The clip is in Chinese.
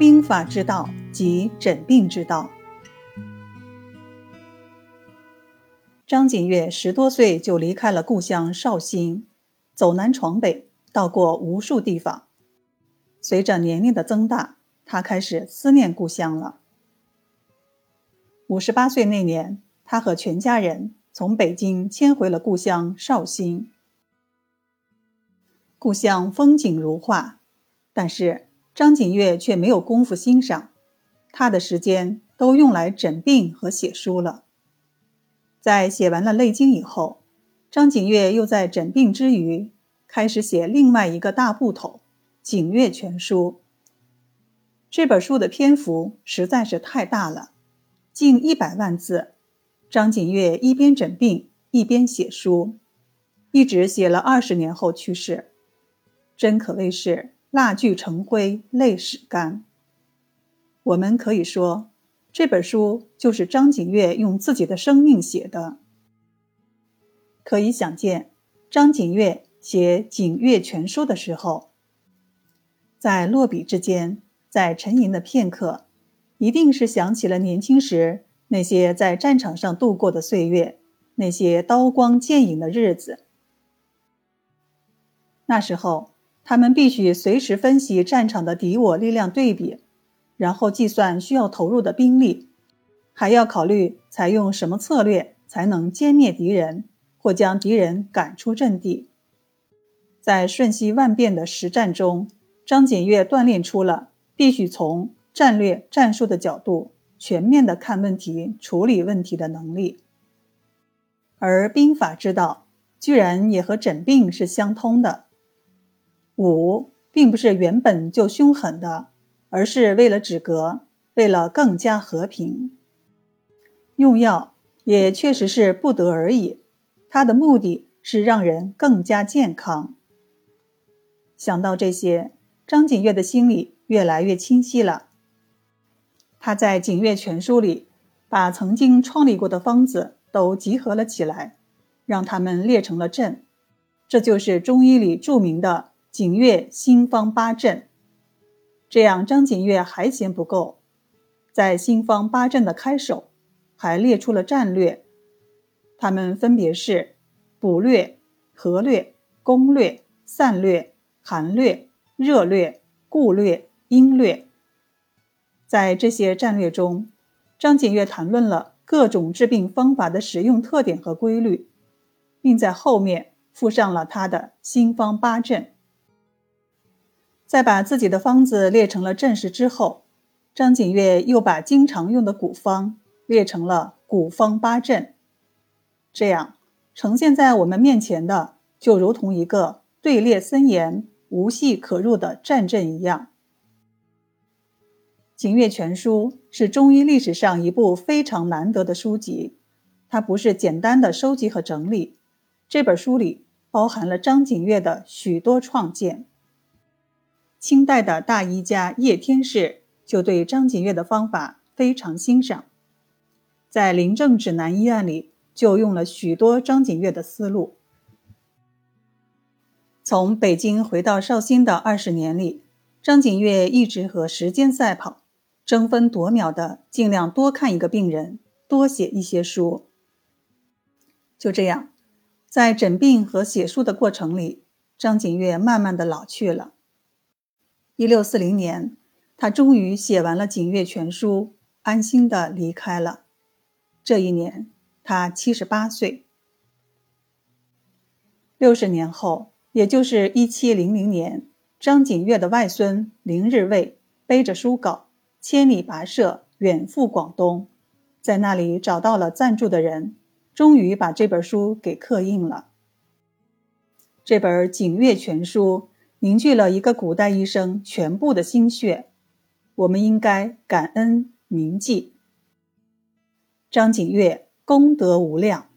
兵法之道及诊病之道。张景岳十多岁就离开了故乡绍兴，走南闯北，到过无数地方。随着年龄的增大，他开始思念故乡了。五十八岁那年，他和全家人从北京迁回了故乡绍兴。故乡风景如画，但是张景岳却没有功夫欣赏，他的时间都用来诊病和写书了。在写完了《内经》以后，张景岳又在诊病之余，开始写另外一个大部头《景岳全书》。这本书的篇幅实在是太大了，近一百万字。张景岳一边诊病一边写书，一直写了二十年后去世，真可谓是蜡炬成灰泪始干。我们可以说。这本书就是张景岳用自己的生命写的。可以想见，张景岳写《景岳全书》的时候，在落笔之间，在沉吟的片刻，一定是想起了年轻时那些在战场上度过的岁月，那些刀光剑影的日子。那时候，他们必须随时分析战场的敌我力量对比。然后计算需要投入的兵力，还要考虑采用什么策略才能歼灭敌人或将敌人赶出阵地。在瞬息万变的实战中，张景岳锻炼出了必须从战略战术的角度全面的看问题、处理问题的能力。而兵法之道居然也和诊病是相通的。五并不是原本就凶狠的。而是为了止戈，为了更加和平。用药也确实是不得而已，它的目的是让人更加健康。想到这些，张景岳的心里越来越清晰了。他在《景岳全书》里，把曾经创立过的方子都集合了起来，让他们列成了阵，这就是中医里著名的景岳新方八阵。这样，张景岳还嫌不够，在新方八阵的开首，还列出了战略，他们分别是补略、合略、攻略、散略、寒略、热略、固略、阴略。在这些战略中，张景岳谈论了各种治病方法的使用特点和规律，并在后面附上了他的新方八阵。在把自己的方子列成了阵势之后，张景岳又把经常用的古方列成了古方八阵。这样呈现在我们面前的，就如同一个队列森严、无隙可入的战阵一样。《景岳全书》是中医历史上一部非常难得的书籍，它不是简单的收集和整理，这本书里包含了张景岳的许多创建。清代的大医家叶天士就对张景岳的方法非常欣赏，在《临证指南医案》里就用了许多张景岳的思路。从北京回到绍兴的二十年里，张景岳一直和时间赛跑，争分夺秒的尽量多看一个病人，多写一些书。就这样，在诊病和写书的过程里，张景岳慢慢的老去了。一六四零年，他终于写完了《景岳全书》，安心的离开了。这一年，他七十八岁。六十年后，也就是一七零零年，张景岳的外孙林日卫背着书稿，千里跋涉，远赴广东，在那里找到了赞助的人，终于把这本书给刻印了。这本《景岳全书》。凝聚了一个古代医生全部的心血，我们应该感恩铭记。张景岳功德无量。